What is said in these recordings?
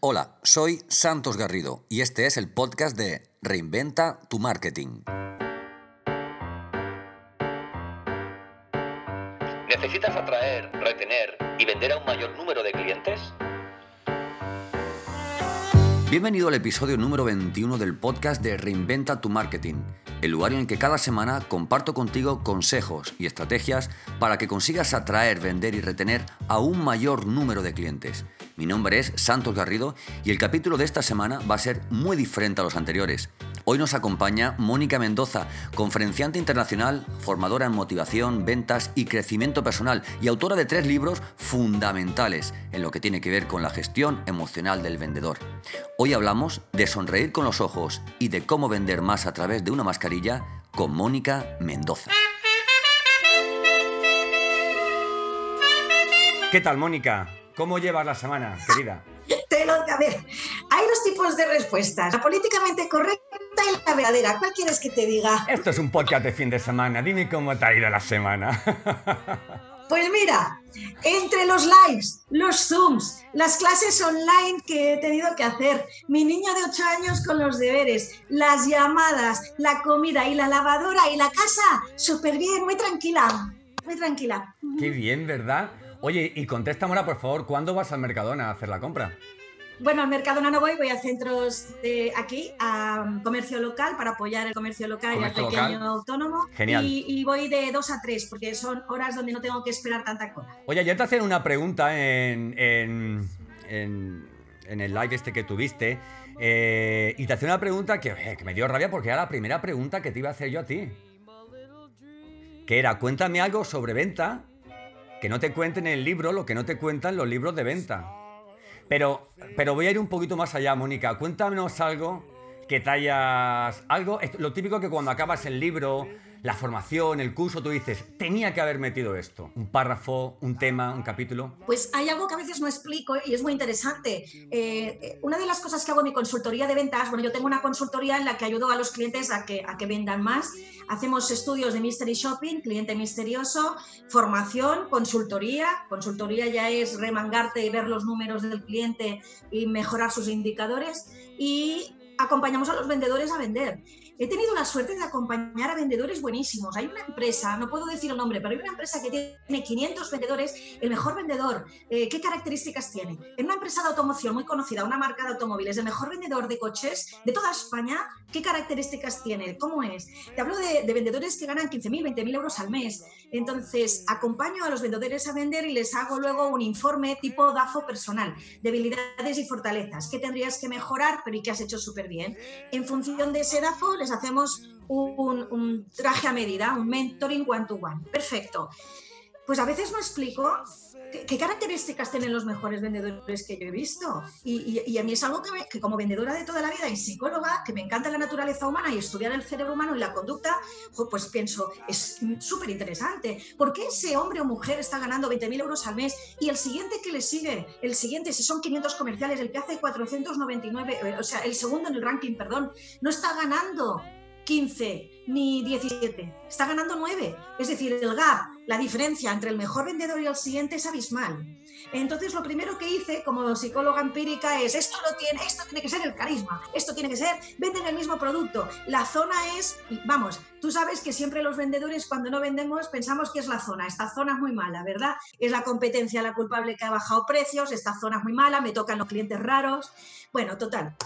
Hola, soy Santos Garrido y este es el podcast de Reinventa tu Marketing. ¿Necesitas atraer, retener y vender a un mayor número de clientes? Bienvenido al episodio número 21 del podcast de Reinventa tu Marketing, el lugar en el que cada semana comparto contigo consejos y estrategias para que consigas atraer, vender y retener a un mayor número de clientes. Mi nombre es Santos Garrido y el capítulo de esta semana va a ser muy diferente a los anteriores. Hoy nos acompaña Mónica Mendoza, conferenciante internacional, formadora en motivación, ventas y crecimiento personal y autora de tres libros fundamentales en lo que tiene que ver con la gestión emocional del vendedor. Hoy hablamos de sonreír con los ojos y de cómo vender más a través de una mascarilla con Mónica Mendoza. ¿Qué tal, Mónica? ¿Cómo llevas la semana, querida? Te lo, a ver, hay dos tipos de respuestas, la políticamente correcta y la verdadera. ¿Cuál quieres que te diga? Esto es un podcast de fin de semana. Dime cómo te ha ido la semana. Pues mira, entre los lives, los Zooms, las clases online que he tenido que hacer, mi niño de 8 años con los deberes, las llamadas, la comida y la lavadora y la casa, súper bien, muy tranquila, muy tranquila. Qué bien, ¿verdad? Oye, y contéstame ahora, por favor, ¿cuándo vas al Mercadona a hacer la compra? Bueno, al Mercadona no voy, voy a centros de aquí, a comercio local, para apoyar el comercio local y al pequeño local. autónomo. Genial. Y, y voy de 2 a 3, porque son horas donde no tengo que esperar tanta cola. Oye, ayer te hacían una pregunta en, en, en- en el live este que tuviste. eh, y te hacía una pregunta que, eh, que me dio rabia porque era la primera pregunta que te iba a hacer yo a ti. Que era, cuéntame algo sobre venta que no te cuenten en el libro lo que no te cuentan los libros de venta. Pero, pero voy a ir un poquito más allá, Mónica. Cuéntanos algo que hayas... Algo, lo típico que cuando acabas el libro, la formación, el curso, tú dices, tenía que haber metido esto. Un párrafo, un tema, un capítulo. Pues hay algo que a veces no explico y es muy interesante. Eh, una de las cosas que hago en mi consultoría de ventas, bueno, yo tengo una consultoría en la que ayudo a los clientes a que, a que vendan más. Hacemos estudios de mystery shopping, cliente misterioso, formación, consultoría. Consultoría ya es remangarte y ver los números del cliente y mejorar sus indicadores. Y acompañamos a los vendedores a vender. He tenido la suerte de acompañar a vendedores buenísimos. Hay una empresa, no puedo decir el nombre, pero hay una empresa que tiene 500 vendedores, el mejor vendedor. eh, ¿Qué características tiene? En una empresa de automoción muy conocida, una marca de automóviles, el mejor vendedor de coches de toda España, ¿qué características tiene? ¿Cómo es? Te hablo de, de vendedores que ganan 15.000, 20.000 euros al mes. Entonces, acompaño a los vendedores a vender y les hago luego un informe tipo DAFO personal, debilidades y fortalezas. ¿Qué tendrías que mejorar, pero y qué has hecho súper bien? En función de ese DAFO, les hacemos un, un traje a medida, un mentoring one-to-one. Perfecto. Pues a veces no explico qué, características tienen los mejores vendedores que yo he visto. Y, a mí es algo que, que como vendedora de toda la vida y psicóloga, que me encanta la naturaleza humana y estudiar el cerebro humano y la conducta, pues pienso, es súper interesante. ¿Por qué ese hombre o mujer está ganando 20.000 euros al mes y el siguiente que le sigue, el siguiente, si son 500 comerciales, el que hace 499, eh, o sea, el segundo en el ranking, perdón, no está ganando 15 ni 17, está ganando 9. Es decir, el gap, la diferencia entre el mejor vendedor y el siguiente es abismal. Entonces, lo primero que hice como psicóloga empírica es, esto lo tiene, esto tiene que ser el carisma, esto tiene que ser, venden el mismo producto. La zona es, vamos, tú sabes que siempre los vendedores cuando no vendemos pensamos que es la zona, esta zona es muy mala, ¿verdad? Es la competencia la culpable que ha bajado precios, esta zona es muy mala, me tocan los clientes raros. Bueno, total,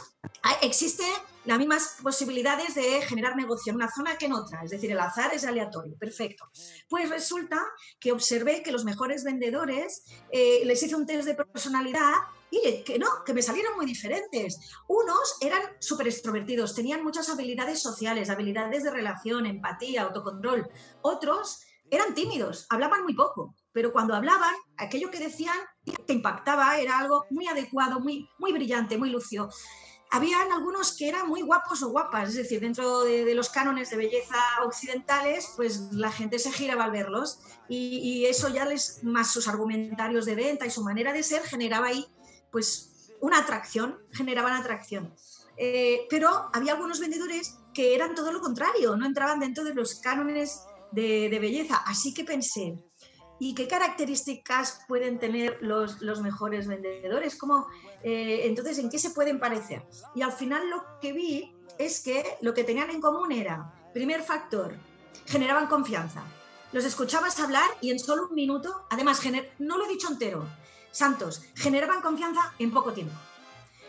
hay- existe las mismas posibilidades de generar negocio en una zona que en otra, es decir, el azar es aleatorio, perfecto. Pues resulta que observé que los mejores vendedores eh, les hice un test de personalidad y que no, que me salieron muy diferentes. Unos eran súper extrovertidos, tenían muchas habilidades sociales, habilidades de relación, empatía, autocontrol. Otros eran tímidos, hablaban muy poco, pero cuando hablaban, aquello que decían te impactaba, era algo muy adecuado, muy, muy brillante, muy lucio habían algunos que eran muy guapos o guapas, es decir, dentro de, los cánones de belleza occidentales, pues la gente se giraba al verlos y, eso ya les, más sus argumentarios de venta y su manera de ser, generaba ahí pues una atracción, generaban atracción. Eh, pero había algunos vendedores que eran todo lo contrario, no entraban dentro de los cánones de belleza. Así que pensé, y qué características pueden tener los, los mejores vendedores, ¿Cómo, eh, entonces en qué se pueden parecer. Y al final lo que vi es que lo que tenían en común era, primer factor, generaban confianza. Los escuchabas hablar y en solo un minuto, además, no lo he dicho entero, Santos, generaban confianza en poco tiempo.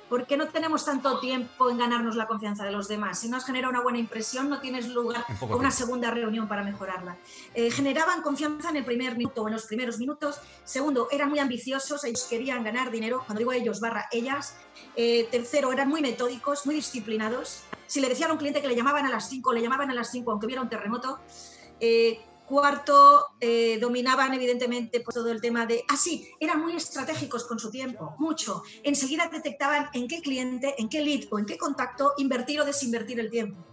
¿Por qué no tenemos tanto tiempo en ganarnos la confianza de los demás? Si no has genera una buena impresión, no tienes lugar o una segunda reunión para mejorarla. Eh, generaban confianza en el primer minuto o en los primeros minutos. Segundo, eran muy ambiciosos, ellos querían ganar dinero, cuando digo ellos, barra ellas. Eh, tercero, eran muy metódicos, muy disciplinados. Si le decían a un cliente que le llamaban a las 5, le llamaban a las 5 aunque hubiera un terremoto. Eh, Cuarto, eh, dominaban evidentemente pues, todo el tema de... Ah, sí, eran muy estratégicos con su tiempo, mucho. Enseguida detectaban en qué cliente, en qué lead o en qué contacto invertir o desinvertir el tiempo.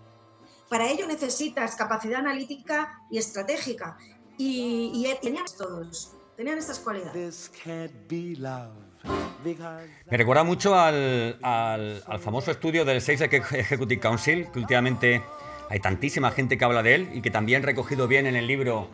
Para ello necesitas capacidad analítica y estratégica. Y, tenían todos, tenían estas cualidades. Me recuerda mucho al, al, al famoso estudio del Sales Executive Council, que últimamente hay tantísima gente que habla de él y que también recogido bien en el libro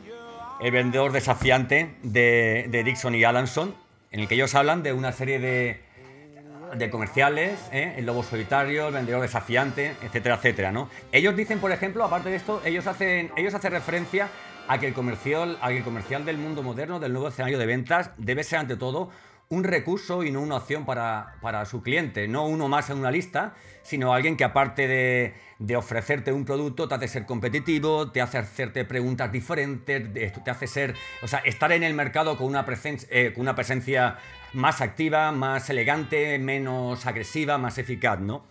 El vendedor desafiante de, Dixon y Alanson, en el que ellos hablan de una serie de, comerciales, ¿eh? el lobo solitario, el vendedor desafiante, etcétera, etcétera, ¿no? Ellos dicen, por ejemplo, aparte de esto, ellos hacen, ellos hacen referencia a que, el comercial, a comercial del mundo moderno, del nuevo escenario de ventas, debe ser ante todo un recurso y no una opción para, para, su cliente, no uno más en una lista, sino alguien que aparte de, de, ofrecerte un producto te hace ser competitivo, te hace hacerte preguntas diferentes, te hace ser, o sea, estar en el mercado con una, presencia, eh, con una presencia más activa, más elegante, menos agresiva, más eficaz, ¿no?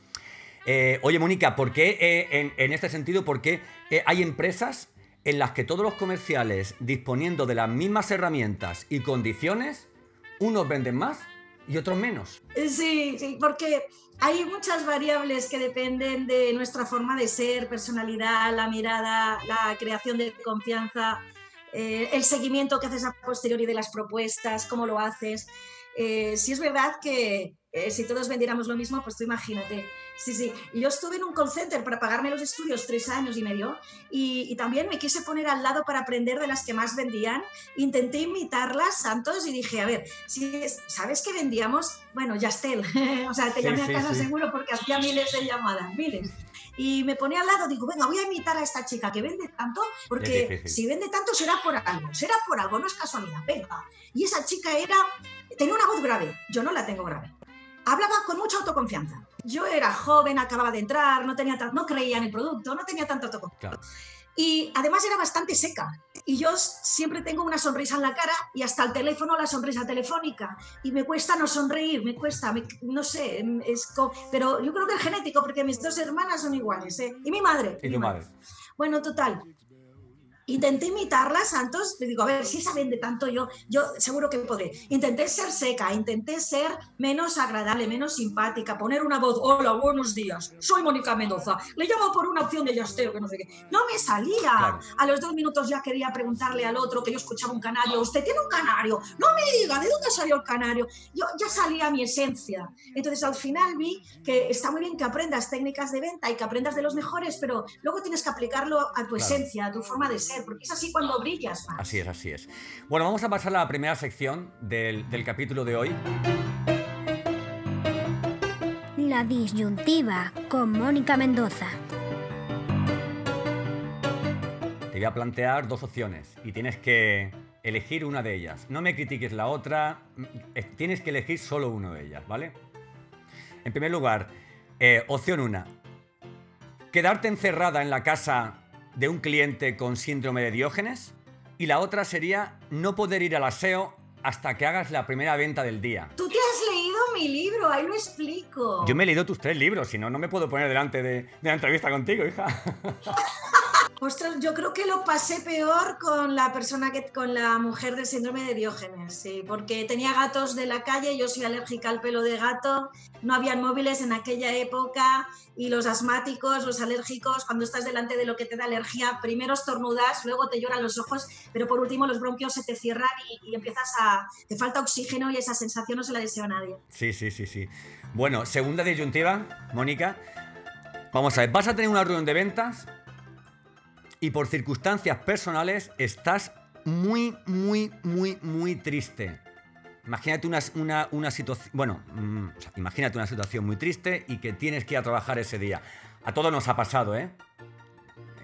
Eh, oye, Mónica, ¿por qué eh, en, en, este sentido, por qué hay empresas en las que todos los comerciales, disponiendo de las mismas herramientas y condiciones, unos venden más y otros menos. Sí, sí, porque hay muchas variables que dependen de nuestra forma de ser, personalidad, la mirada, la creación de confianza, eh, el seguimiento que haces a posteriori de las propuestas, cómo lo haces. Eh, si es verdad que eh, si todos vendiéramos lo mismo, pues tú imagínate. Sí, sí. Yo estuve en un call center para pagarme los estudios tres años y medio y, también me quise poner al lado para aprender de las que más vendían. Intenté imitarlas, Santos, y dije, a ver, si ¿sabes qué vendíamos? Bueno, Yastel. o sea, te llamé a casa seguro porque hacía miles de llamadas, miles. Y me ponía al lado, digo, venga, voy a imitar a esta chica que vende tanto, porque si vende tanto será por algo, será por algo, no es casualidad, venga. Y esa chica era, tenía una voz grave, yo no la tengo grave hablaba con mucha autoconfianza. Yo era joven, acababa de entrar, no, tenía no creía en el producto, no tenía tanta autoconfianza. Y además era bastante seca. Y yo siempre tengo una sonrisa en la cara y hasta el teléfono la sonrisa telefónica. Y me cuesta no sonreír, me cuesta, no sé, es pero yo creo que es genético porque mis dos hermanas son iguales. ¿eh? Y mi madre. Y, tu madre. Bueno, total. Intenté imitarla, Santos, le digo, a ver, si esa vende tanto, yo, yo seguro que podré. Intenté ser seca, intenté ser menos agradable, menos simpática, poner una voz, hola, buenos días, soy Mónica Mendoza, le llamo por una opción de yasteo, que no sé qué. No me salía. A los dos minutos ya quería preguntarle al otro que yo escuchaba un canario, ¿usted tiene un canario? No me diga, ¿de dónde salió el canario? Yo ya salía mi esencia. Entonces al final vi que está muy bien que aprendas técnicas de venta y que aprendas de los mejores, pero luego tienes que aplicarlo a tu esencia, a tu forma de ser porque es así cuando brillas Así es, así es. Bueno, vamos a pasar a la primera sección del, capítulo de hoy. La disyuntiva con Mónica Mendoza. Te voy a plantear dos opciones y tienes que elegir una de ellas. No me critiques la otra, tienes que elegir solo una de ellas, ¿vale? En primer lugar, eh, opción una. Quedarte encerrada en la casa de un cliente con síndrome de Diógenes y la otra sería no poder ir al aseo hasta que hagas la primera venta del día. Tú te has leído mi libro, ahí lo explico. Yo me he leído tus tres libros, si no, no me puedo poner delante de, de la entrevista contigo, hija. Ostras, yo creo que lo pasé peor con la persona que, con la mujer del síndrome de Diógenes, sí, porque tenía gatos de la calle, yo soy alérgica al pelo de gato, no habían móviles en aquella época y los asmáticos, los alérgicos, cuando estás delante de lo que te da alergia, primero estornudas, luego te lloran los ojos, pero por último los bronquios se te cierran y, empiezas a... te falta oxígeno y esa sensación no se la deseo a nadie. Sí, sí, sí, sí. Bueno, segunda disyuntiva, Mónica. Vamos a ver, vas a tener una reunión de ventas y por circunstancias personales estás muy, muy, muy, muy triste. Imagínate una, una- una situación, bueno, mm, imagínate una situación muy triste y que tienes que ir a trabajar ese día. A todos nos ha pasado, ¿eh?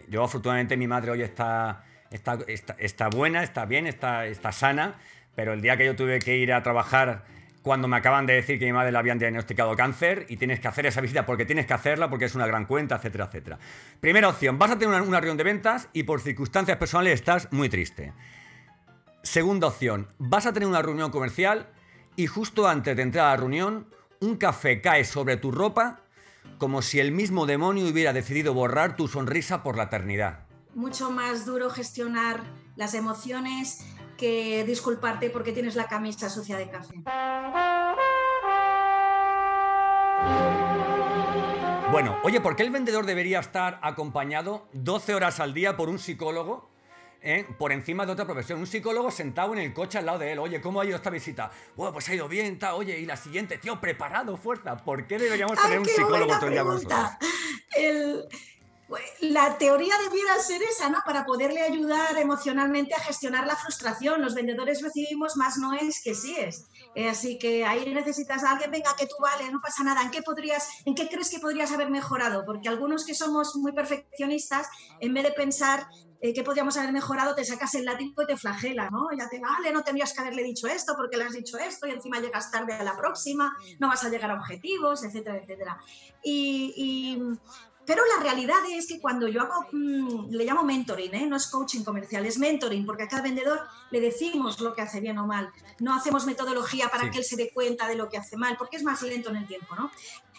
Yo afortunadamente mi madre hoy está, está, está, está buena, está bien, está, está sana, pero el día que yo tuve que ir a trabajar cuando me acaban de decir que mi madre le habían diagnosticado cáncer y tienes que hacer esa visita porque tienes que hacerla porque es una gran cuenta, etcétera, etcétera. Primera opción, vas a tener una, reunión de ventas y por circunstancias personales estás muy triste. Segunda opción, vas a tener una reunión comercial y justo antes de entrar a la reunión, un café cae sobre tu ropa como si el mismo demonio hubiera decidido borrar tu sonrisa por la eternidad. Mucho más duro gestionar las emociones que disculparte porque tienes la camisa sucia de café. Bueno, oye, ¿por qué el vendedor debería estar acompañado 12 horas al día por un psicólogo? eh, por encima de otra profesión, un psicólogo sentado en el coche al lado de él. Oye, ¿cómo ha ido esta visita? Bueno, pues ha ido bien, ta, oye, y la siguiente, tío, preparado, fuerza. ¿Por qué deberíamos ¡Ay, tener un psicólogo todo el día con nosotros? El- la teoría debiera ser esa, ¿no? Para poderle ayudar emocionalmente a gestionar la frustración. Los vendedores recibimos más noes que síes. Eh, así que ahí necesitas a alguien, venga, que tú vale, no pasa nada. ¿En qué podrías, en qué crees que podrías haber mejorado? Porque algunos que somos muy perfeccionistas, en vez de pensar eh, qué podríamos haber mejorado, te sacas el látigo y te flagela, ¿no? Ya te vale, no tendrías que haberle dicho esto porque le has dicho esto y encima llegas tarde a la próxima, no vas a llegar a objetivos, etcétera, etcétera. Y, y- pero la realidad es que cuando yo hago, mm, le llamo mentoring, ¿eh? no es coaching comercial, es mentoring, porque a cada vendedor le decimos lo que hace bien o mal. No hacemos metodología para Sí. que él se dé cuenta de lo que hace mal, porque es más lento en el tiempo, ¿no?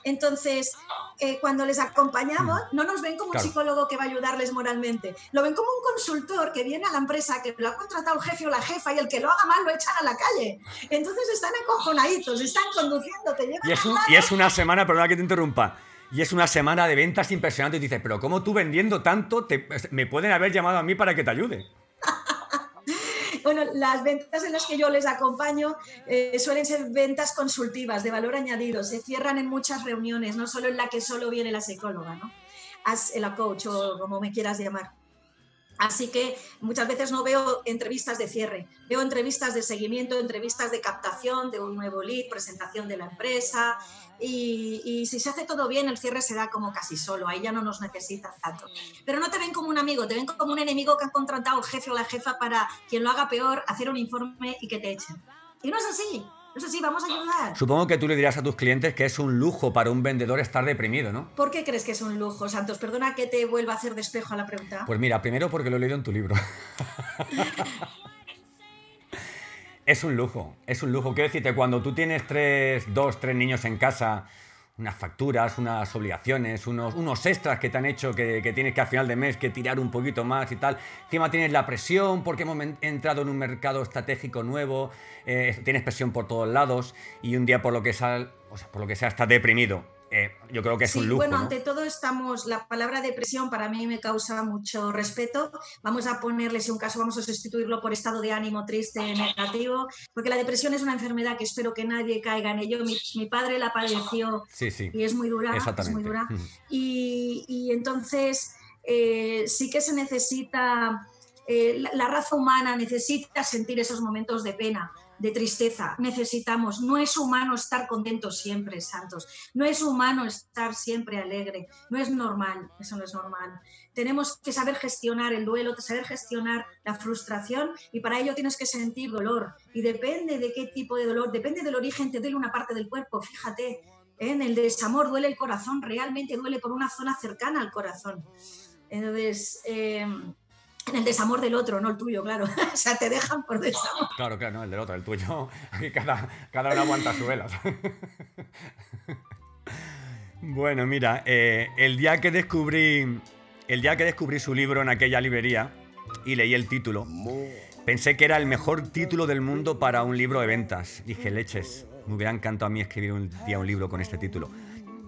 Entonces, eh, cuando les acompañamos, no nos ven como Claro. un psicólogo que va a ayudarles moralmente, lo ven como un consultor que viene a la empresa, que lo ha contratado el jefe o la jefa y el que lo haga mal lo echan a la calle. Entonces están acojonaditos, están conduciendo, te llevan Y es, un- y es una semana, perdona que te interrumpa, y es una semana de ventas impresionante. Y dices, pero ¿cómo tú vendiendo tanto te- me pueden haber llamado a mí para que te ayude? Bueno, las ventas en las que yo les acompaño eh, suelen ser ventas consultivas de valor añadido. Se cierran en muchas reuniones, no solo en la que solo viene la psicóloga, ¿no? As, la coach o como me quieras llamar. Así que muchas veces no veo entrevistas de cierre, veo entrevistas de seguimiento, entrevistas de captación de un nuevo lead, presentación de la empresa y, si se hace todo bien el cierre se da como casi solo, ahí ya no nos necesitan tanto. Pero no te ven como un amigo, te ven como un enemigo que han contratado el jefe o la jefa para quien lo haga peor, hacer un informe y que te echen. Y no es así, no es así, vamos a ayudar. Supongo que tú le dirás a tus clientes que es un lujo para un vendedor estar deprimido, ¿no? ¿Por qué crees que es un lujo, Santos? Perdona que te vuelva a hacer despejo a la pregunta. Pues mira, primero porque lo he leído en tu libro. es un lujo, es un lujo. Quiero decirte, cuando tú tienes tres, dos, tres niños en casa, unas facturas, unas obligaciones, unos, unos extras que te han hecho que, que tienes que a final de mes que tirar un poquito más y tal. Encima tienes la presión porque hemos entrado en un mercado estratégico nuevo, eh, tienes presión por todos lados y un día por lo que sea, o sea, por lo que sea estás deprimido. Eh, yo creo que es Sí, un lujo. bueno, ¿no? ante todo estamos, la palabra depresión para mí me causa mucho respeto. Vamos a ponerle, si un caso, vamos a sustituirlo por estado de ánimo triste, negativo, porque la depresión es una enfermedad que espero que nadie caiga en ello. Mi, mi padre la padeció Sí, sí. y es muy dura, es muy dura. Y, y entonces eh, sí que se necesita, eh, la, la raza humana necesita sentir esos momentos de pena, de tristeza. Necesitamos, no es humano estar contento siempre, Santos. No es humano estar siempre alegre. No es normal, eso no es normal. Tenemos que saber gestionar el duelo, saber gestionar la frustración y para ello tienes que sentir dolor. Y depende de qué tipo de dolor, depende del origen, te duele una parte del cuerpo, fíjate. En el desamor duele el corazón, realmente duele por una zona cercana al corazón. Entonces, eh, en el desamor del otro, no el tuyo, claro. o sea, te dejan por desamor. Claro, claro, no, el del otro, el tuyo. Aquí cada, cada uno aguanta su vela. bueno, mira, eh, el día que descubrí. El día que descubrí su libro en aquella librería y leí el título, pensé que era el mejor título del mundo para un libro de ventas. Dije, leches, me hubiera encantado a mí escribir un día un libro con este título.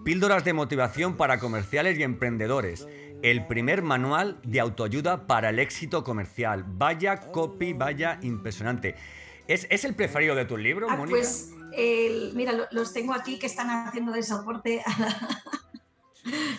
Píldoras de motivación para comerciales y emprendedores. El primer manual de autoayuda para el éxito comercial. Vaya copy, vaya impresionante. ¿Es, es el preferido de tus libros, Ah, Mónica? pues, mira, lo- los tengo aquí que están haciendo de soporte a la,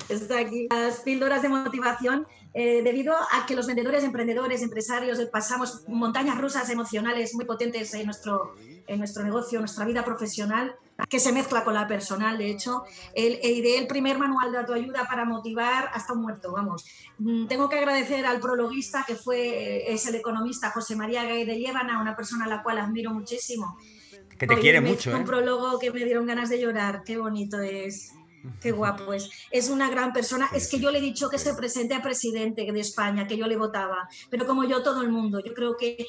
está aquí. Las píldoras de motivación, eh, debido a que los vendedores, emprendedores, empresarios eh, pasamos montañas rusas emocionales muy potentes en nuestro, en nuestro negocio, nuestra vida profesional, que se mezcla con la personal, de hecho. El, ideé el primer manual de autoayuda para motivar hasta un muerto, vamos. Mm, tengo que agradecer al prologuista, que fue, es el economista José María Gay de Llévana, una persona a la cual admiro muchísimo. Que te quiere mucho. Un ¿eh? prólogo que me dieron ganas de llorar, qué bonito es. Qué guapo es. Es una gran persona. es que yo le he dicho que se presente a presidente de España, que yo le votaba. Pero como yo, todo el mundo. Yo creo que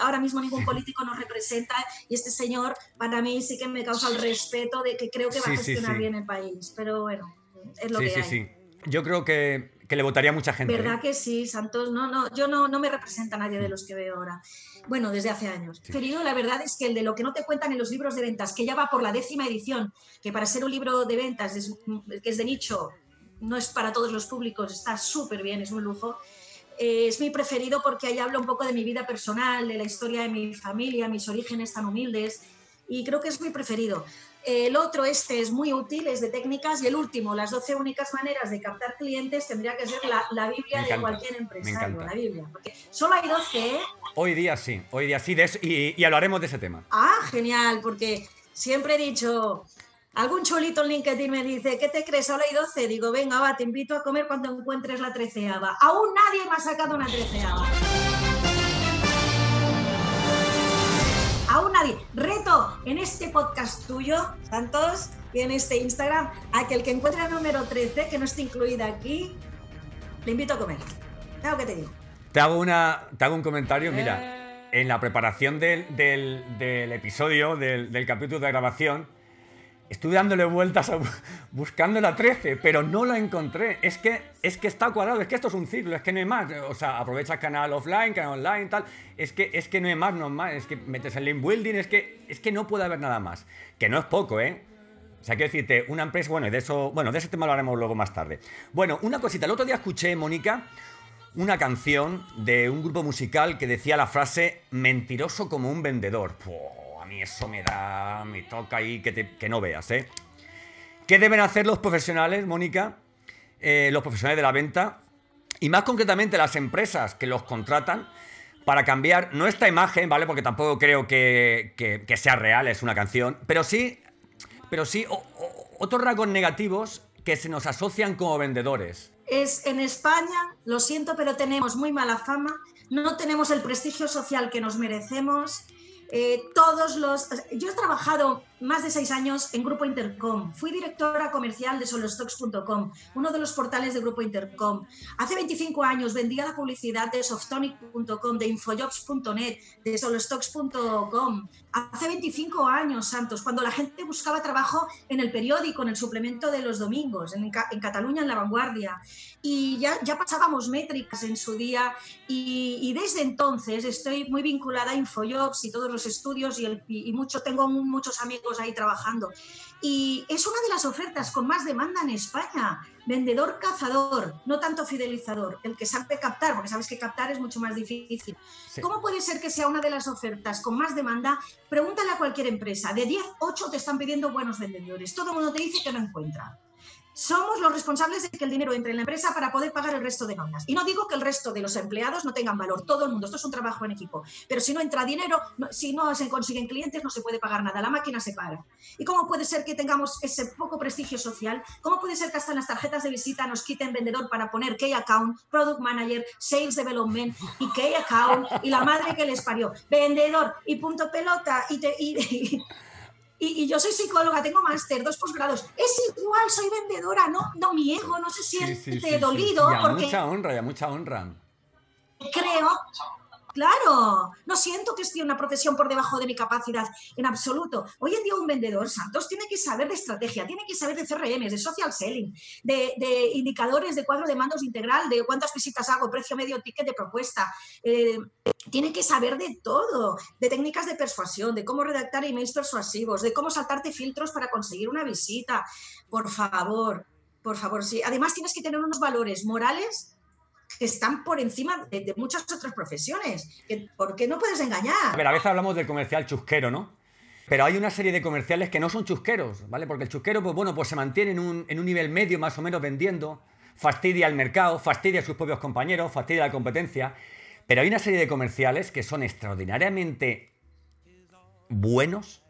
ahora mismo ningún político nos representa y este señor para mí sí que me causa el respeto de que creo que va a gestionar bien el país. Pero bueno, es lo que hay. Sí, sí, Yo creo que, que, le votaría mucha gente. ¿Verdad ¿eh? que sí, Santos? No, no, yo no, no me representa nadie de los que veo ahora bueno, desde hace años. Preferido, la verdad es que el de lo que no te cuentan en los libros de ventas, que ya va por la décima edición, que para ser un libro de ventas que es de nicho, no es para todos los públicos, está súper bien, es un lujo. Eh, es mi preferido porque ahí habla un poco de mi vida personal, de la historia de mi familia, mis orígenes tan humildes, y creo que es mi preferido. El otro, este es muy útil, es de técnicas. Y el último, las 12 únicas maneras de captar clientes, tendría que ser la, Biblia de cualquier empresario. La Biblia. Porque solo hay 12, ¿eh? Hoy día sí, hoy día sí, y, hablaremos de ese tema. Ah, genial, porque siempre he dicho, algún cholito en LinkedIn me dice, ¿qué te crees? Solo hay 12. Digo, venga, va, te invito a comer cuando encuentres la treceava. Aún nadie me ha sacado una treceava. Aún nadie. Reto en este podcast tuyo, Santos, y en este Instagram, a que el que encuentre el número 13, que no esté incluida aquí, le invito a comer. ¿Sabes que te digo? Te hago, una, te hago un comentario, mira, en la preparación del, episodio, del, del capítulo de grabación, Estuve dándole vueltas buscando la 13, pero no la encontré. Es que, es que está cuadrado, es que esto es un ciclo, es que no hay más. O sea, aprovecha canal offline, canal online, tal. Es que, es que no hay más, no hay más. Es que metes el link building, es que, es que no puede haber nada más. Que no es poco, ¿eh? O sea, quiero decirte, una empresa, bueno, de eso, bueno, de ese tema lo haremos luego más tarde. Bueno, una cosita, el otro día escuché, Mónica, una canción de un grupo musical que decía la frase mentiroso como un vendedor eso me da, me toca ahí que, que no veas, ¿eh? ¿Qué deben hacer los profesionales, Mónica? Eh, los profesionales de la venta y más concretamente las empresas que los contratan para cambiar nuestra imagen, ¿vale? Porque tampoco creo que, que, sea real, es una canción, pero sí, pero sí otros rasgos negativos que se nos asocian como vendedores. Es en España, lo siento, pero tenemos muy mala fama, no tenemos el prestigio social que nos merecemos eh, todos los... Yo he trabajado más de seis años en Grupo Intercom. Fui directora comercial de solostocks.com, uno de los portales de Grupo Intercom. Hace 25 años vendía la publicidad de softonic.com, de infojobs.net, de solostocks.com. Hace 25 años, Santos, cuando la gente buscaba trabajo en el periódico, en el suplemento de los domingos, en, Cataluña, en La Vanguardia. Y ya, ya pasábamos métricas en su día y, y, desde entonces estoy muy vinculada a Infojobs y todos los estudios y, el, y mucho, tengo muchos amigos ahí trabajando. Y es una de las ofertas con más demanda en España. Vendedor cazador, no tanto fidelizador, el que sabe captar, porque sabes que captar es mucho más difícil. ¿Cómo puede ser que sea una de las ofertas con más demanda? Pregúntale a cualquier empresa. De 10, 8 te están pidiendo buenos vendedores. Todo el mundo te dice que no encuentra somos los responsables de que el dinero entre en la empresa para poder pagar el resto de nóminas. Y no digo que el resto de los empleados no tengan valor, todo el mundo, esto es un trabajo en equipo, pero si no entra dinero, si no se consiguen clientes, no se puede pagar nada, la máquina se para. ¿Y cómo puede ser que tengamos ese poco prestigio social? ¿Cómo puede ser que hasta en las tarjetas de visita nos quiten vendedor para poner key account, product manager, sales development y key account y la madre que les parió? Vendedor y punto pelota y, te, y y, yo soy psicóloga, tengo máster, dos posgrados. Es igual, soy vendedora, no, no mi ego no se siente dolido. Y a mucha honra, y a mucha honra. Creo Claro, no siento que esté una profesión por debajo de mi capacidad en absoluto. Hoy en día un vendedor, Santos, tiene que saber de estrategia, tiene que saber de CRM, de social selling, de, indicadores de cuadro de mandos integral, de cuántas visitas hago, precio medio, ticket de propuesta. Eh, tiene que saber de todo, de técnicas de persuasión, de cómo redactar emails persuasivos, de cómo saltarte filtros para conseguir una visita. Por favor, por favor, sí. Además tienes que tener unos valores morales que están por encima de, muchas otras profesiones. ¿Por qué no puedes engañar? A a veces hablamos del comercial chusquero, ¿no? Pero hay una serie de comerciales que no son chusqueros, ¿vale? Porque el chusquero, pues bueno, pues se mantiene en un, en un nivel medio más o menos vendiendo, fastidia al mercado, fastidia a sus propios compañeros, fastidia a la competencia. Pero hay una serie de comerciales que son extraordinariamente buenos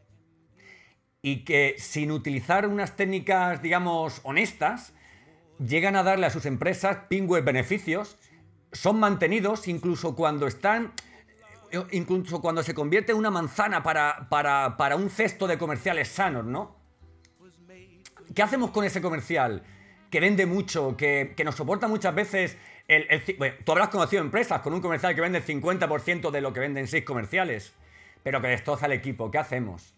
y que sin utilizar unas técnicas, digamos, honestas, llegan a darle a sus empresas pingües beneficios, son mantenidos incluso cuando están, incluso cuando se convierte en una manzana para, para, para un cesto de comerciales sanos, ¿no? ¿Qué hacemos con ese comercial que vende mucho, que, que nos soporta muchas veces el, tú habrás conocido empresas con un comercial que vende el 50% de lo que venden seis comerciales, pero que destroza el equipo. ¿Qué hacemos?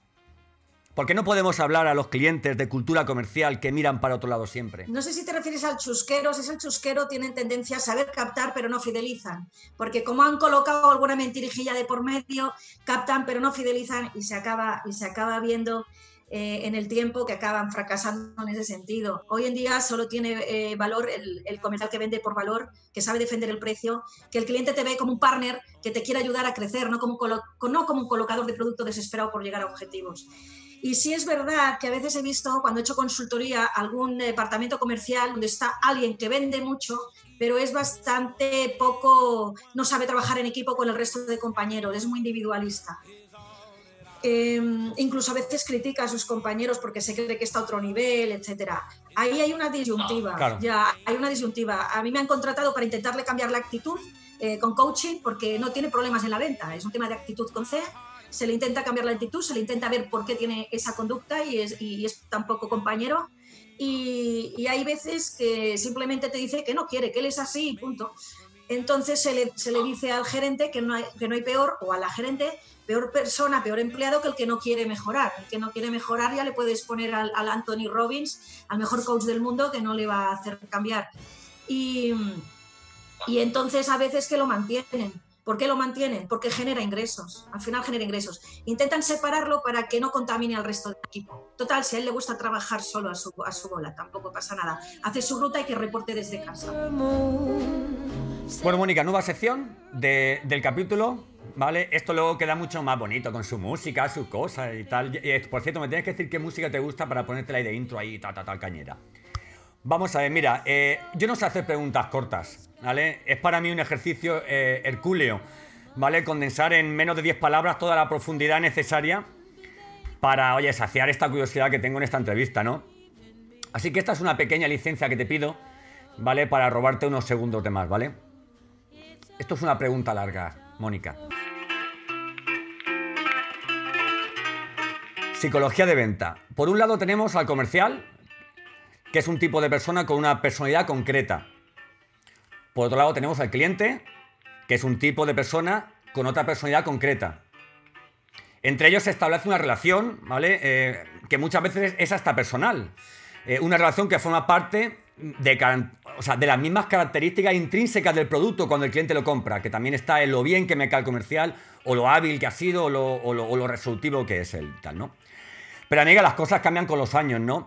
¿Por qué no podemos hablar a los clientes de cultura comercial que miran para otro lado siempre? No sé si te refieres al chusquero, si es el chusquero, tienen tendencia a saber captar, pero no fidelizan. Porque como han colocado alguna mentirijilla de por medio, captan, pero no fidelizan y se acaba, y se acaba viendo eh, en el tiempo que acaban fracasando en ese sentido. Hoy en día solo tiene eh, valor el, comercial que vende por valor, que sabe defender el precio, que el cliente te ve como un partner que te quiere ayudar a crecer, no como no como un colocador de producto desesperado por llegar a objetivos. Y sí es verdad que a veces he visto, cuando he hecho consultoría, algún departamento comercial donde está alguien que vende mucho, pero es bastante poco, no sabe trabajar en equipo con el resto de compañeros, es muy individualista. Eh, incluso a veces critica a sus compañeros porque se cree que está a otro nivel, etcétera. Ahí hay una disyuntiva, Claro. ya hay una disyuntiva. A mí me han contratado para intentarle cambiar la actitud eh, con coaching porque no tiene problemas en la venta, es un tema de actitud con C. Se le intenta cambiar la actitud, se le intenta ver por qué tiene esa conducta y es, y es tan poco compañero. Y, hay veces que simplemente te dice que no quiere, que él es así punto. Entonces se le, se le dice al gerente que no, hay, que no hay peor, o a la gerente, peor persona, peor empleado que el que no quiere mejorar. El que no quiere mejorar ya le puedes poner al, al Anthony Robbins, al mejor coach del mundo, que no le va a hacer cambiar. Y, y entonces a veces que lo mantienen. ¿Por qué lo mantienen? Porque genera ingresos. Al final genera ingresos. Intentan separarlo para que no contamine al resto del equipo. Total, si a él le gusta trabajar solo a su, a su bola, tampoco pasa nada. Hace su ruta y que reporte desde casa. Bueno, Mónica, nueva sección de- del capítulo, ¿vale? Esto luego queda mucho más bonito con su música, su cosa y tal. Y, eh, por cierto, me tienes que decir qué música te gusta para ponértela ahí de intro ahí, ta, ta, tal cañera. Vamos a ver, mira, eh, yo no sé hacer preguntas cortas, Es para mí un ejercicio eh, hercúleo, ¿vale? Condensar en menos de 10 palabras toda la profundidad necesaria para, oye, saciar esta curiosidad que tengo en esta entrevista, ¿no? Así que esta es una pequeña licencia que te pido, ¿vale? Para robarte unos segundos de más, ¿vale? Esto es una pregunta larga, Mónica. Psicología de venta. Por un lado tenemos al comercial, que es un tipo de persona con una personalidad concreta. Por otro lado tenemos al cliente, que es un tipo de persona con otra personalidad concreta. Entre ellos se establece una relación, ¿vale? Eh, que muchas veces es hasta personal. Eh, una relación que forma parte de, las mismas características intrínsecas del producto cuando el cliente lo compra, que también está en lo bien que me cae el comercial, o lo hábil que ha sido, o lo resolutivo que es él, tal, ¿no? Pero amiga, las cosas cambian con los años, ¿no?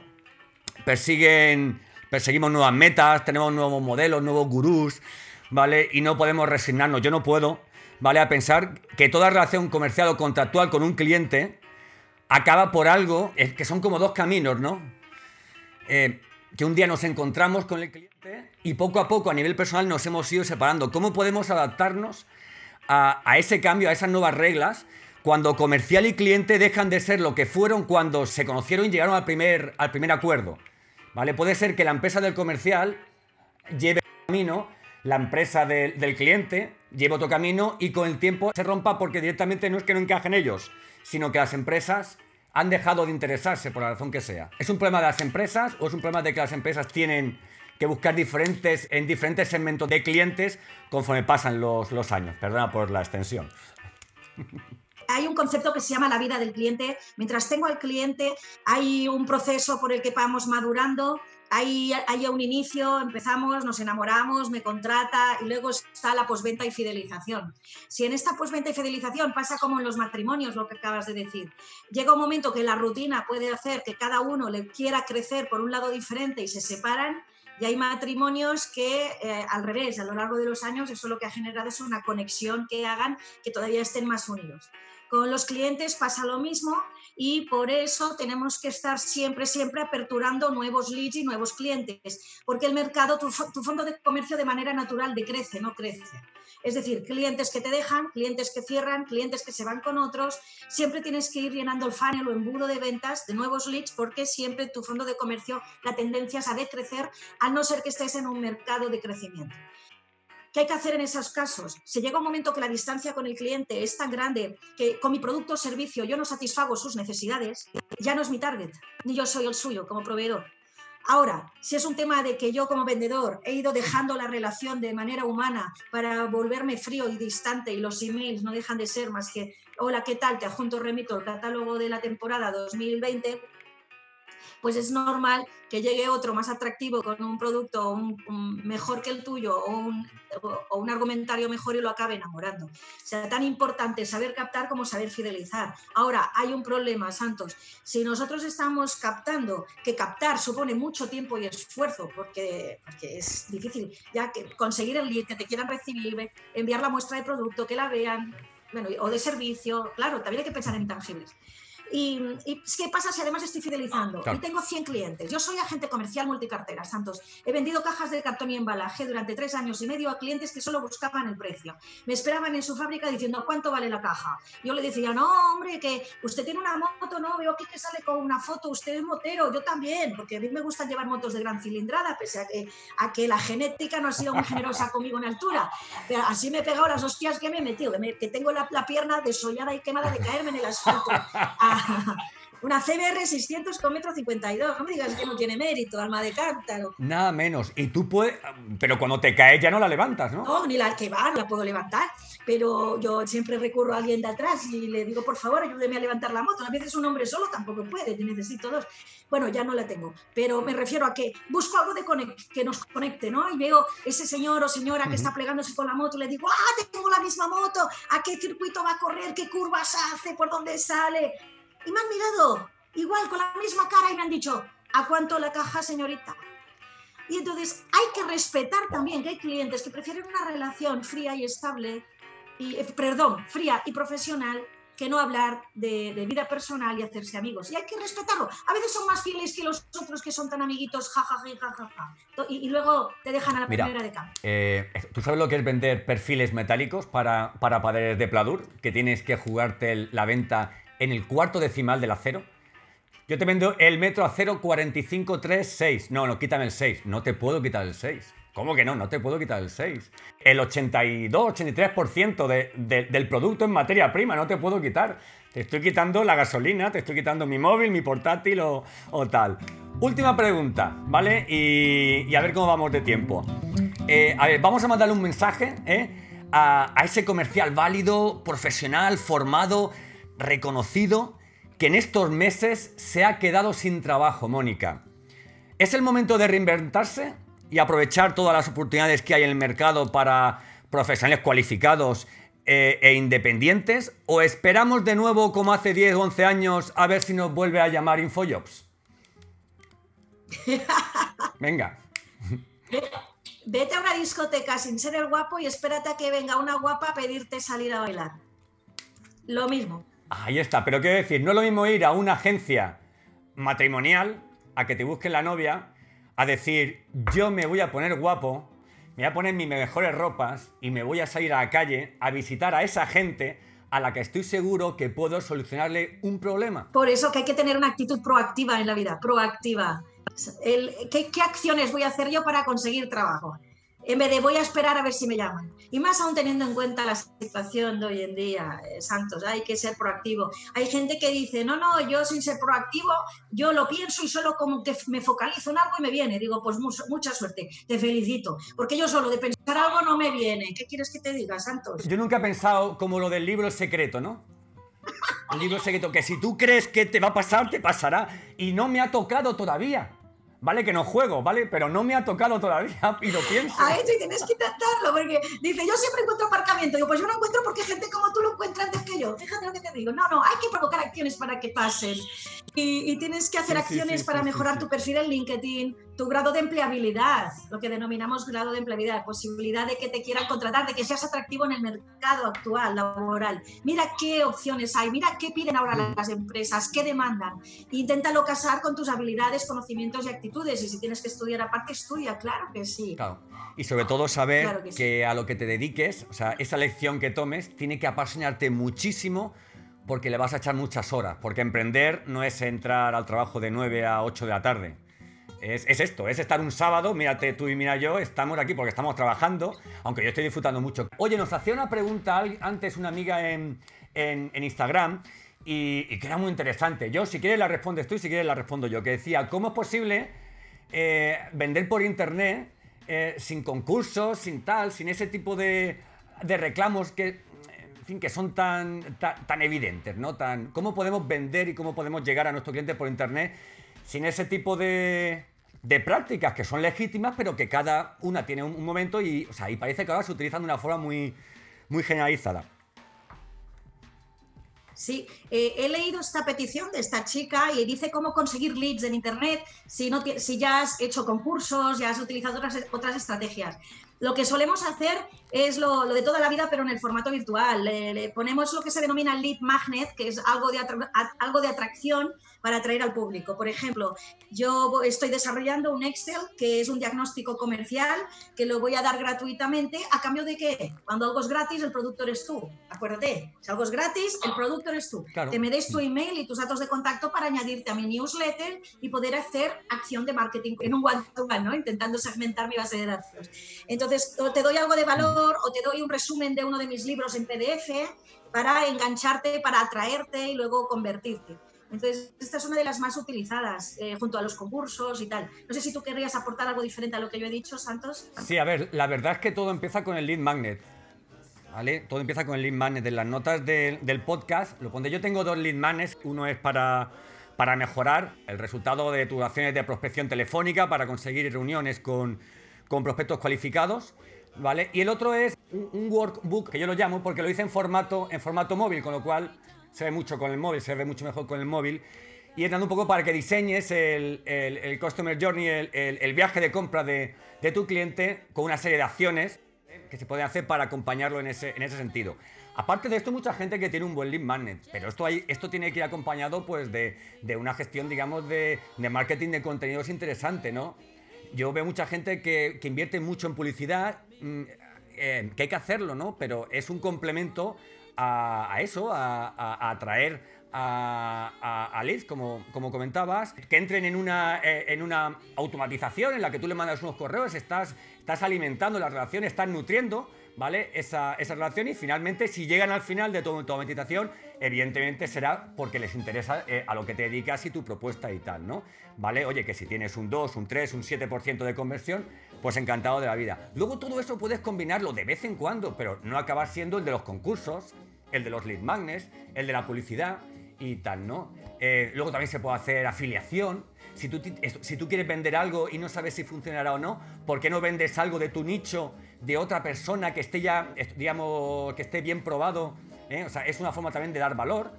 Persiguen, perseguimos nuevas metas, tenemos nuevos modelos, nuevos gurús, ¿vale? Y no podemos resignarnos, yo no puedo, ¿vale? A pensar que toda relación comercial o contractual con un cliente acaba por algo, que son como dos caminos, ¿no? Eh, que un día nos encontramos con el cliente y poco a poco a nivel personal nos hemos ido separando. ¿Cómo podemos adaptarnos a, a ese cambio, a esas nuevas reglas, cuando comercial y cliente dejan de ser lo que fueron cuando se conocieron y llegaron al primer, al primer acuerdo? ¿Vale? Puede ser que la empresa del comercial lleve camino, la empresa de- del cliente lleve otro camino y con el tiempo se rompa porque directamente no es que no encajen ellos, sino que las empresas han dejado de interesarse por la razón que sea. ¿Es un problema de las empresas o es un problema de que las empresas tienen que buscar diferentes, en diferentes segmentos de clientes conforme pasan los, los años? Perdona por la extensión. hay un concepto que se llama la vida del cliente. Mientras tengo al cliente, hay un proceso por el que vamos madurando. Hay, hay un inicio, empezamos, nos enamoramos, me contrata y luego está la posventa y fidelización. Si en esta posventa y fidelización pasa como en los matrimonios, lo que acabas de decir, llega un momento que la rutina puede hacer que cada uno le quiera crecer por un lado diferente y se separan, y hay matrimonios que, eh, al revés, a lo largo de los años, eso lo que ha generado es una conexión que hagan que todavía estén más unidos. Con los clientes pasa lo mismo y por eso tenemos que estar siempre, siempre aperturando nuevos leads y nuevos clientes, porque el mercado, tu, fondo de comercio de manera natural decrece, no crece. Es decir, clientes que te dejan, clientes que cierran, clientes que se van con otros. Siempre tienes que ir llenando el funnel o embudo de ventas de nuevos leads porque siempre tu fondo de comercio la tendencia es a decrecer, a no ser que estés en un mercado de crecimiento. ¿Qué hay que hacer en esos casos? Si llega un momento que la distancia con el cliente es tan grande que con mi producto o servicio yo no satisfago sus necesidades, ya no es mi target, ni yo soy el suyo como proveedor. Ahora, si es un tema de que yo como vendedor he ido dejando la relación de manera humana para volverme frío y distante y los emails no dejan de ser más que, hola, ¿qué tal? Te adjunto remito el catálogo de la temporada 2020, pues es normal que llegue otro más atractivo con un producto mejor que el tuyo o un, o un, argumentario mejor y lo acabe enamorando. O sea, tan importante saber captar como saber fidelizar. Ahora, hay un problema, Santos. Si nosotros estamos captando, que captar supone mucho tiempo y esfuerzo, porque, porque es difícil ya que conseguir el lead, que te quieran recibir, enviar la muestra de producto, que la vean, bueno, o de servicio, claro, también hay que pensar en intangibles. Y, ¿qué pasa si además estoy fidelizando? Y tengo 100 clientes. Yo soy agente comercial multicartera, Santos. He vendido cajas de cartón y embalaje durante tres años y medio a clientes que solo buscaban el precio. Me esperaban en su fábrica diciendo, ¿cuánto vale la caja? Yo le decía, no, hombre, que usted tiene una moto, no, veo aquí que sale con una foto, usted es motero, yo también, porque a mí me gusta llevar motos de gran cilindrada, pese a que, a que la genética no ha sido muy generosa conmigo en altura. Pero así me he pegado las hostias que me he metido, que, tengo la, la, pierna desollada y quemada de caerme en el asfalto. una CBR 600 con metro 52. No me digas que no tiene mérito, alma de cántaro. Nada menos. Y tú puedes. Pero cuando te caes ya no la levantas, ¿no? No, ni la que va, la puedo levantar. Pero yo siempre recurro a alguien de atrás y le digo, por favor, ayúdeme a levantar la moto. A veces un hombre solo tampoco puede, necesito dos. Bueno, ya no la tengo. Pero me refiero a que busco algo de que nos conecte, ¿no? Y veo ese señor o señora que está plegándose con la moto y le digo, ¡ah, tengo la misma moto! ¿A qué circuito va a correr? ¿Qué curvas hace? ¿Por dónde sale? Y me han mirado igual con la misma cara y me han dicho, ¿a cuánto la caja, señorita? Y entonces hay que respetar también que hay clientes que prefieren una relación fría y estable, y, eh, perdón, fría y profesional, que no hablar de, vida personal y hacerse amigos. Y hay que respetarlo. A veces son más fieles que los otros que son tan amiguitos, jajaja, ja, Y, luego te dejan a la primera de cambio. Eh, ¿Tú sabes lo que es vender perfiles metálicos para, para paredes de pladur? Que tienes que jugarte la venta en el cuarto decimal del acero. Yo te vendo el metro acero 45336. No, no, quítame el 6. No te puedo quitar el 6. ¿Cómo que no? No te puedo quitar el 6. El 82-83% del producto en materia prima, no te puedo quitar. Te estoy quitando la gasolina, te estoy quitando mi móvil, mi portátil o, tal. Última pregunta, ¿vale? Y, a ver cómo vamos de tiempo. Eh, a ver, vamos a mandarle un mensaje ¿eh? a, a ese comercial válido, profesional, formado, reconocido que en estos meses se ha quedado sin trabajo, Mónica. ¿Es el momento de reinventarse y aprovechar todas las oportunidades que hay en el mercado para profesionales cualificados eh, e independientes? ¿O esperamos de nuevo, como hace 10 o 11 años, a ver si nos vuelve a llamar InfoJobs? Venga. Vete a una discoteca sin ser el guapo y espérate a que venga una guapa a pedirte salir a bailar. Lo mismo. Ahí está, pero quiero decir, no es lo mismo ir a una agencia matrimonial a que te busquen la novia, a decir, yo me voy a poner guapo, me voy a poner mis mejores ropas y me voy a salir a la calle a visitar a esa gente a la que estoy seguro que puedo solucionarle un problema. Por eso que hay que tener una actitud proactiva en la vida, proactiva. ¿qué, ¿Qué acciones voy a hacer yo para conseguir trabajo? En vez de voy a esperar a ver si me llaman. Y más aún teniendo en cuenta la situación de hoy en día, eh, Santos, hay que ser proactivo. Hay gente que dice, no, no, yo sin ser proactivo, yo lo pienso y solo como que me focalizo en algo y me viene. Digo, pues mucha suerte, te felicito, porque yo solo de pensar algo no me viene. ¿Qué quieres que te diga, Santos? Yo nunca he pensado como lo del libro secreto, ¿no? El libro secreto, que si tú crees que te va a pasar, te pasará. Y no me ha tocado todavía. Vale que no juego, ¿vale? Pero no me ha tocado todavía y lo pienso. A eso y tienes que intentarlo, porque dice, yo siempre encuentro aparcamiento. Digo, pues yo no encuentro porque gente como tú lo encuentra antes que yo. Fíjate lo que te digo. No, no, hay que provocar acciones para que pasen. Y, tienes que hacer acciones para mejorar tu perfil en LinkedIn, tu grado de empleabilidad, lo que denominamos grado de empleabilidad, posibilidad de que te quieran contratar, de que seas atractivo en el mercado actual, laboral. Mira qué opciones hay, mira qué piden ahora las empresas, qué demandan. Inténtalo casar con tus habilidades, conocimientos y actitudes. Y si tienes que estudiar aparte, estudia, claro que sí. Claro. Y sobre todo saber Claro que a lo que te dediques, o sea, esa lección que tomes, tiene que apasionarte muchísimo porque le vas a echar muchas horas. Porque emprender no es entrar al trabajo de 9 a 8 de la tarde. Es, es esto, es estar un sábado, mírate tú y mira yo, estamos aquí porque estamos trabajando, aunque yo estoy disfrutando mucho. Oye, nos hacía una pregunta antes una amiga en, en- Instagram y, y que era muy interesante. Yo, si quieres la respondes tú y si quieres la respondo yo, que decía, ¿cómo es posible eh, vender por internet eh, sin concursos, sin tal, sin ese tipo de, de reclamos que, en fin, que son tan, tan, evidentes, ¿no? ¿Cómo podemos vender y cómo podemos llegar a nuestro cliente por internet sin ese tipo de, de prácticas que son legítimas, pero que cada una tiene un, momento y, o sea, y parece que ahora se utilizan de una forma muy, muy generalizada? Sí, eh, he leído esta petición de esta chica y dice cómo conseguir leads en Internet si, no si ya has hecho concursos, ya has utilizado otras, otras estrategias. Lo que solemos hacer es lo, de toda la vida, pero en el formato virtual. Le, ponemos lo que se denomina lead magnet, que es algo de, algo de atracción para atraer al público. Por ejemplo, yo estoy desarrollando un Excel que es un diagnóstico comercial que lo voy a dar gratuitamente a cambio de que cuando algo es gratis, el producto eres tú. Acuérdate, si algo es gratis, el producto eres tú. Claro. Te me des tu email y tus datos de contacto para añadirte a mi newsletter y poder hacer acción de marketing en un one-to-one, ¿no? intentando segmentar mi base de datos. Entonces, o te doy algo de valor o te doy un resumen de uno de mis libros en PDF para engancharte, para atraerte y luego convertirte. Entonces, esta es una de las más utilizadas eh, junto a los concursos y tal. No sé si tú querrías aportar algo diferente a lo que yo he dicho, Santos. Sí, a ver, la verdad es que todo empieza con el lead magnet. ¿Vale? Todo empieza con el lead magnet. En las notas del- del podcast lo pondré. Yo tengo dos lead magnets. Uno es para, para mejorar el resultado de tus acciones de prospección telefónica, para conseguir reuniones con, con prospectos cualificados. ¿Vale? Y el otro es un, un workbook, que yo lo llamo porque lo hice en formato, en formato móvil, con lo cual se ve mucho con el móvil, se ve mucho mejor con el móvil. Y es dando un poco para que diseñes el, el- el Customer Journey, el, el- viaje de compra de, de tu cliente con una serie de acciones que se pueden hacer para acompañarlo en ese, en ese sentido. Aparte de esto, mucha gente que tiene un buen lead magnet, pero esto, hay, esto tiene que ir acompañado pues, de, de una gestión, digamos, de, de marketing de contenidos interesante, ¿no? Yo veo mucha gente que, que invierte mucho en publicidad, mm, eh, que hay que hacerlo, ¿no? Pero es un complemento a, eso, a, atraer a, a- leads, como, como comentabas, que entren en una, eh, en una automatización en la que tú le mandas unos correos, estás, estás alimentando la relación, estás nutriendo, ¿vale? Esa, esa relación y finalmente, si llegan al final de tu automatización, evidentemente será porque les interesa eh, a lo que te dedicas y tu propuesta y tal, ¿no? ¿Vale? Oye, que si tienes un 2, un 3, un 7% de conversión, pues encantado de la vida. Luego todo eso puedes combinarlo de vez en cuando, pero no acabar siendo el de los concursos, el de los lead magnets, el de la publicidad y tal, ¿no? Eh, luego también se puede hacer afiliación. Si tú, si quieres vender algo y no sabes si funcionará o no, ¿por qué no vendes algo de tu nicho de otra persona que esté ya, digamos, que esté bien probado? ¿eh? O sea, es una forma también de dar valor,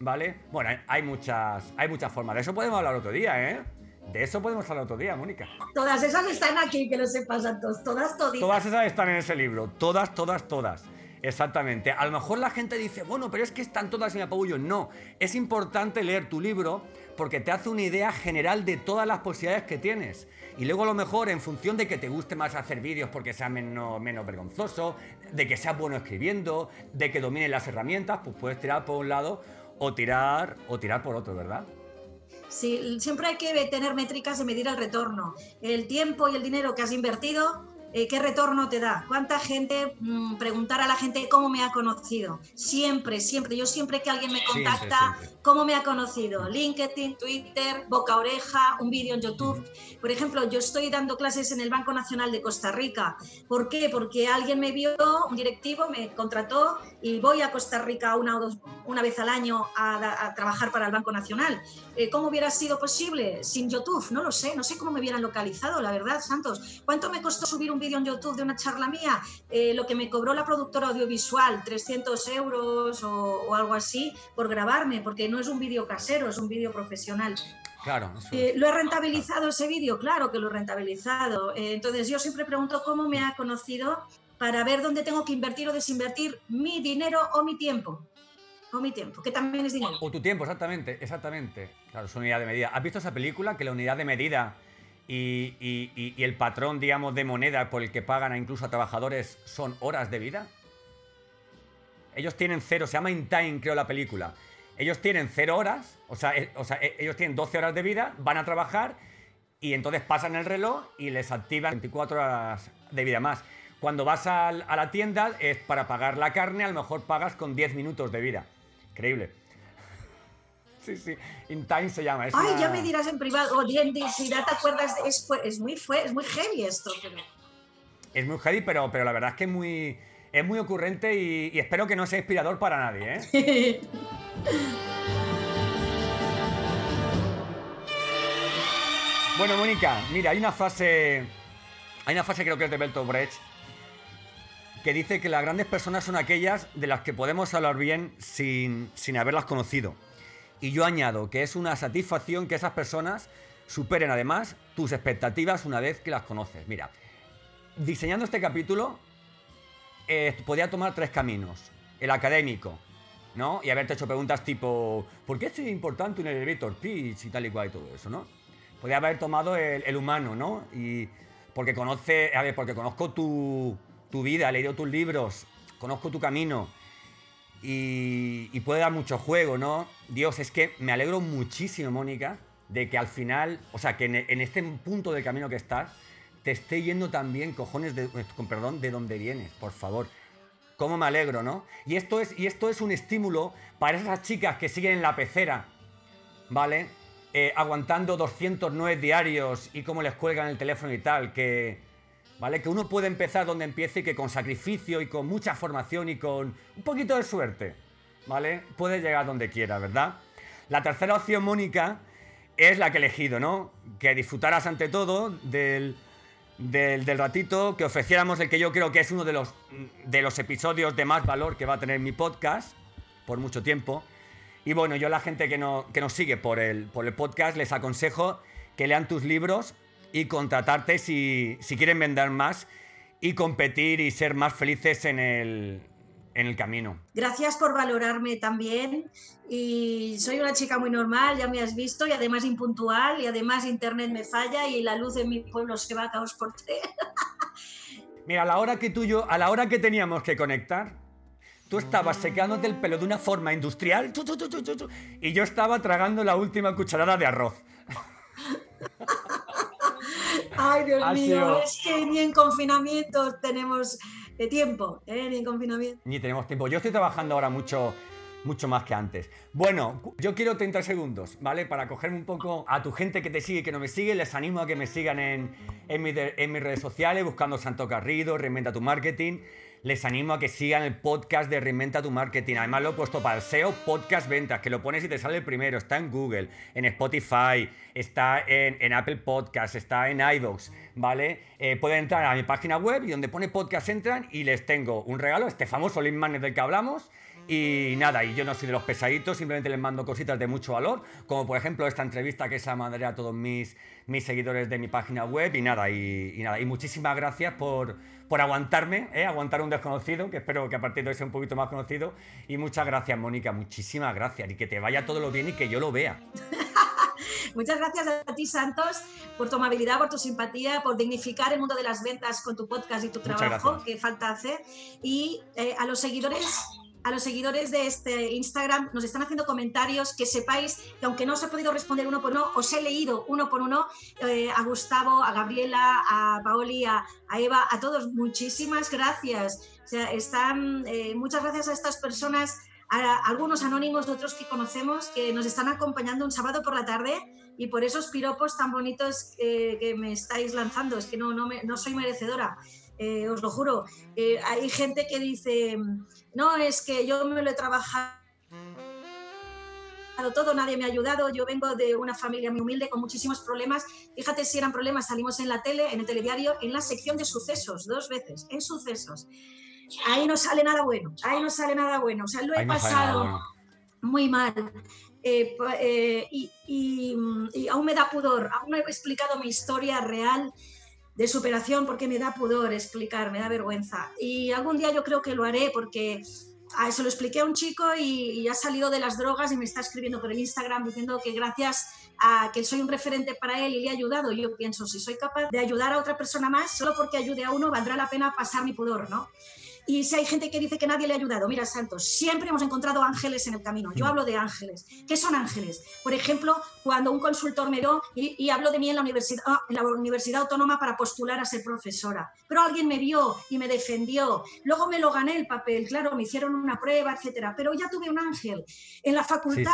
¿vale? Bueno, hay- muchas, hay muchas formas. De eso podemos hablar otro día, ¿eh? De eso podemos hablar otro día, Mónica. Todas esas están aquí, que lo sepas. Todas, toditas. Todas esas están en ese libro. Todas, todas, todas. Exactamente. A lo mejor la gente dice, bueno, pero es que están todas en apagullo. No, es importante leer tu libro porque te hace una idea general de todas las posibilidades que tienes. Y luego a lo mejor en función de que te guste más hacer vídeos porque sea menos, menos vergonzoso, de que seas bueno escribiendo, de que domines las herramientas, pues puedes tirar por un lado o tirar, o tirar por otro, ¿verdad? Sí, siempre hay que tener métricas de medir el retorno. El tiempo y el dinero que has invertido, eh, ¿qué retorno te da? ¿Cuánta gente, mm, preguntar a la gente cómo me ha conocido? Siempre, siempre. Yo siempre que alguien me contacta, siempre. ¿cómo me ha conocido? LinkedIn, Twitter, boca a oreja, un vídeo en YouTube. Por ejemplo, yo estoy dando clases en el Banco Nacional de Costa Rica. ¿Por qué? Porque alguien me vio, un directivo me contrató y voy a Costa Rica una, o dos, una vez al año a, a trabajar para el Banco Nacional. Eh, ¿Cómo hubiera sido posible sin YouTube? No lo sé, no sé cómo me hubieran localizado, la verdad, Santos. ¿Cuánto me costó subir un vídeo en YouTube de una charla mía? Eh, lo que me cobró la productora audiovisual, 300 euros o, o algo así por grabarme, porque no es un vídeo casero, es un vídeo profesional. Claro. eso Eh. ¿Lo he rentabilizado ese vídeo? Claro que lo he rentabilizado. Eh, entonces yo siempre pregunto cómo me ha conocido para ver dónde tengo que invertir o desinvertir mi dinero o mi tiempo. O mi tiempo, que también es dinero. O tu tiempo, exactamente, exactamente. Claro, es unidad de medida. ¿Has visto esa película? Que la unidad de medida y, el patrón, digamos, de moneda por el que pagan a incluso a trabajadores son horas de vida. Ellos tienen cero, se llama In Time, creo, la película. Ellos tienen cero horas, o sea, eh, o sea, eh, ellos tienen 12 horas de vida, van a trabajar y entonces pasan el reloj y les activan 24 horas de vida más. Cuando vas a la tienda es para pagar la carne, a lo mejor pagas con 10 minutos de vida. Increíble. Sí, sí. In Time se llama. es Ay, una- ya me dirás en privado, o si ya te acuerdas, es, muy, fue, es muy heavy esto. pero- Es muy heavy, pero, pero la verdad es que es muy, es muy ocurrente y, y espero que no sea inspirador para nadie, ¿eh? Bueno, Mónica, mira, hay una frase. Hay una frase, creo que es de Bertolt Brecht, que dice que las grandes personas son aquellas de las que podemos hablar bien sin, sin haberlas conocido. Y yo añado que es una satisfacción que esas personas superen además tus expectativas una vez que las conoces. Mira, diseñando este capítulo, eh, podía tomar tres caminos. El académico, ¿no? Y haberte hecho preguntas tipo, ¿por qué es importante un elevator pitch y tal y cual y todo eso, ¿no? Podría haber tomado el, el humano, ¿no? Y porque conoce, a ver, porque conozco tu, tu vida, he leído tus libros, conozco tu camino y, y puede dar mucho juego, ¿no? Dios, es que me alegro muchísimo, Mónica, de que al final, o sea, que en, este punto del camino que estás, te esté yendo también, cojones, de, con perdón, de donde vienes, por favor. Cómo me alegro, ¿no? Y esto es, y esto es un estímulo para esas chicas que siguen en la pecera, ¿vale? Eh, aguantando 209 diarios y cómo les cuelgan el teléfono y tal, que, ¿vale? Que uno puede empezar donde empiece y que con sacrificio y con mucha formación y con un poquito de suerte, ¿vale? Puede llegar donde quiera, ¿verdad? La tercera opción, Mónica, es la que he elegido, ¿no? Que disfrutaras ante todo del, del, del ratito, que ofreciéramos el que yo creo que es uno de los, de los episodios de más valor que va a tener mi podcast por mucho tiempo. Y bueno, yo a la gente que, no, que nos sigue por el, por el podcast les aconsejo que lean tus libros y contratarte si, si quieren vender más y competir y ser más felices en el, en el camino. Gracias por valorarme también. Y soy una chica muy normal, ya me has visto, y además impuntual, y además internet me falla y la luz en mi pueblo se va a caos por tres. Mira, a la hora que tú y yo, a la hora que teníamos que conectar, tú estabas secándote el pelo de una forma industrial y yo estaba tragando la última cucharada de arroz. Ay, Dios Ha mío, sido- es que ni en confinamiento tenemos eh, tiempo, ¿eh? ni en confinamiento. Ni tenemos tiempo. Yo estoy trabajando ahora mucho, mucho más que antes. Bueno, yo quiero 30 segundos, ¿vale? Para cogerme un poco a tu gente que te sigue y que no me sigue. Les animo a que me sigan en, en, mi de- en mis redes sociales, buscando Santo Carrido, Reinventa tu Marketing. Les animo a que sigan el podcast de Reinventa tu Marketing. Además lo he puesto para el SEO Podcast Ventas, que lo pones y te sale el primero. Está en Google, en Spotify, está en, Apple Podcast, está en iVoox, ¿vale? Eh, pueden entrar a mi página web y donde pone podcast entran y les tengo un regalo, este famoso Lead Magnet del que hablamos. Y nada, y yo no soy de los pesaditos, simplemente les mando cositas de mucho valor, como por ejemplo esta entrevista que se mandaré a todos mis, mis seguidores de mi página web. Y nada, y, y nada, y muchísimas gracias por, por aguantarme, ¿eh? aguantar un desconocido, que espero que a partir de hoy sea un poquito más conocido. Y muchas gracias, Mónica, muchísimas gracias. Y que te vaya todo lo bien y que yo lo vea. Muchas gracias a ti, Santos, por tu amabilidad, por tu simpatía, por dignificar el mundo de las ventas con tu podcast y tu trabajo que falta hacer. Y eh, a los seguidores. A los seguidores de este Instagram nos están haciendo comentarios que sepáis que aunque no os he podido responder uno por uno, os he leído uno por uno eh, a Gustavo, a Gabriela, a Paoli, a, a Eva, a todos muchísimas gracias. O sea, están eh, muchas gracias a estas personas, a algunos anónimos, otros que conocemos, que nos están acompañando un sábado por la tarde y por esos piropos tan bonitos eh, que me estáis lanzando. Es que no, no, me- no soy merecedora, eh, os lo juro. Eh, hay gente que dice, no, es que yo me lo he trabajado todo, nadie me ha ayudado, yo vengo de una familia muy humilde con muchísimos problemas. Fíjate si eran problemas, salimos en la tele, en el telediario, en la sección de sucesos, dos veces, en sucesos. Ahí no sale nada bueno, ahí no sale nada bueno. O sea, lo he no pasado bueno. muy mal. eh, eh, y, y, aún me da pudor, aún no he explicado mi historia real de superación porque me da pudor explicar, me da vergüenza. Y algún día yo creo que lo haré porque a eso lo expliqué a un chico y, ha salido de las drogas y me está escribiendo por el Instagram diciendo que gracias a que soy un referente para él y le he ayudado, yo pienso, si soy capaz de ayudar a otra persona más, solo porque ayude a uno, valdrá la pena pasar mi pudor, ¿no? Y si hay gente que dice que nadie le ha ayudado, mira, Santos, siempre hemos encontrado ángeles en el camino. Yo mm. hablo de ángeles. ¿Qué son ángeles? Por ejemplo, cuando un consultor me dio, y, hablo de mí en la, universidad, ah, en la Universidad Autónoma para postular a ser profesora, pero alguien me vio y me defendió. Luego me lo gané el papel, claro, me hicieron una prueba, etcétera. Pero ya tuve un ángel. En la facultad,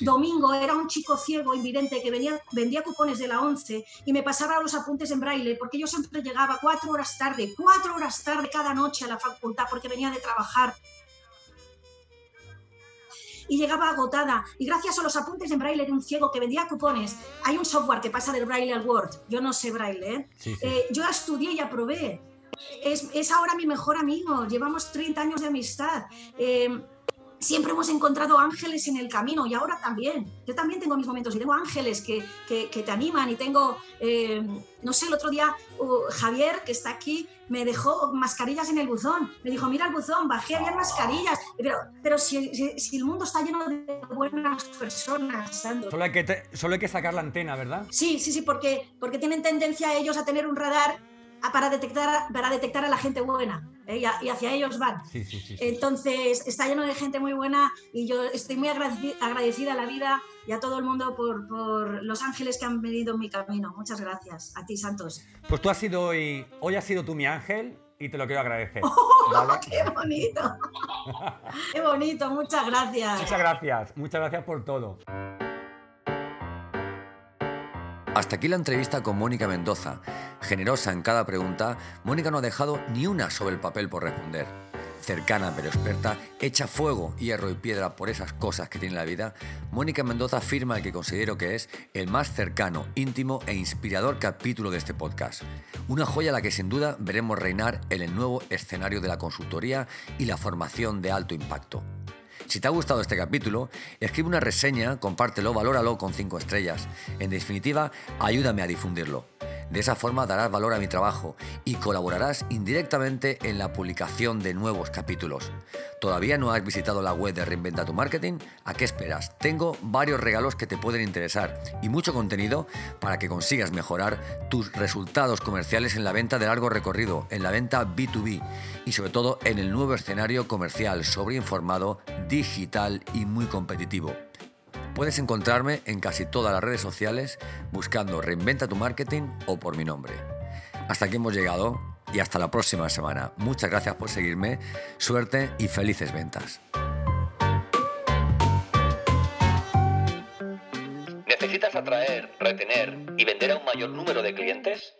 domingo, era un chico ciego, invidente, que venía, vendía cupones de la 11 y me pasaba los apuntes en braille, porque yo siempre llegaba cuatro horas tarde, cuatro horas tarde cada noche a la facultad porque venía de trabajar y llegaba agotada. Y gracias a los apuntes en braille de un ciego que vendía cupones, hay un software que pasa del braille al Word. Yo no sé braille, ¿eh? Eh, yo estudié y aprobé. Es, es, ahora mi mejor amigo. Llevamos 30 años de amistad. Eh, siempre hemos encontrado ángeles en el camino y ahora también. Yo también tengo mis momentos y tengo ángeles que, que, te animan y tengo, eh, no sé, el otro día uh, Javier, que está aquí, me dejó mascarillas en el buzón. Me dijo, mira el buzón, bajé, había mascarillas. Pero, pero si, si, el mundo está lleno de buenas personas, Sandro. Solo hay que, solo hay que sacar la antena, ¿verdad? Sí, sí, sí, porque, porque tienen tendencia ellos a tener un radar para detectar, para detectar a la gente buena ¿eh? y, hacia ellos van. Entonces, está lleno de gente muy buena y yo estoy muy agradecida a la vida y a todo el mundo por, por, los ángeles que han venido en mi camino. Muchas gracias a ti, Santos. Pues tú has sido hoy, hoy has sido tú mi ángel y te lo quiero agradecer. ¡Oh, ¡Qué bonito! ¡Qué bonito! Muchas gracias. Muchas gracias, muchas gracias por todo. Hasta aquí la entrevista con Mónica Mendoza. Generosa en cada pregunta, Mónica no ha dejado ni una sobre el papel por responder. Cercana pero experta, echa fuego, hierro y piedra por esas cosas que tiene la vida, Mónica Mendoza afirma el que considero que es el más cercano, íntimo e inspirador capítulo de este podcast. Una joya a la que sin duda veremos reinar en el nuevo escenario de la consultoría y la formación de alto impacto. Si te ha gustado este capítulo, escribe una reseña, compártelo, valóralo con 5 estrellas. En definitiva, ayúdame a difundirlo. De esa forma darás valor a mi trabajo y colaborarás indirectamente en la publicación de nuevos capítulos. ¿Todavía no has visitado la web de Reinventa tu Marketing? ¿A qué esperas? Tengo varios regalos que te pueden interesar y mucho contenido para que consigas mejorar tus resultados comerciales en la venta de largo recorrido, en la venta B2B y sobre todo en el nuevo escenario comercial sobreinformado, digital y muy competitivo. Puedes encontrarme en casi todas las redes sociales buscando Reinventa tu Marketing o por mi nombre. Hasta aquí hemos llegado y hasta la próxima semana. Muchas gracias por seguirme, suerte y felices ventas. ¿Necesitas atraer, retener y vender a un mayor número de clientes?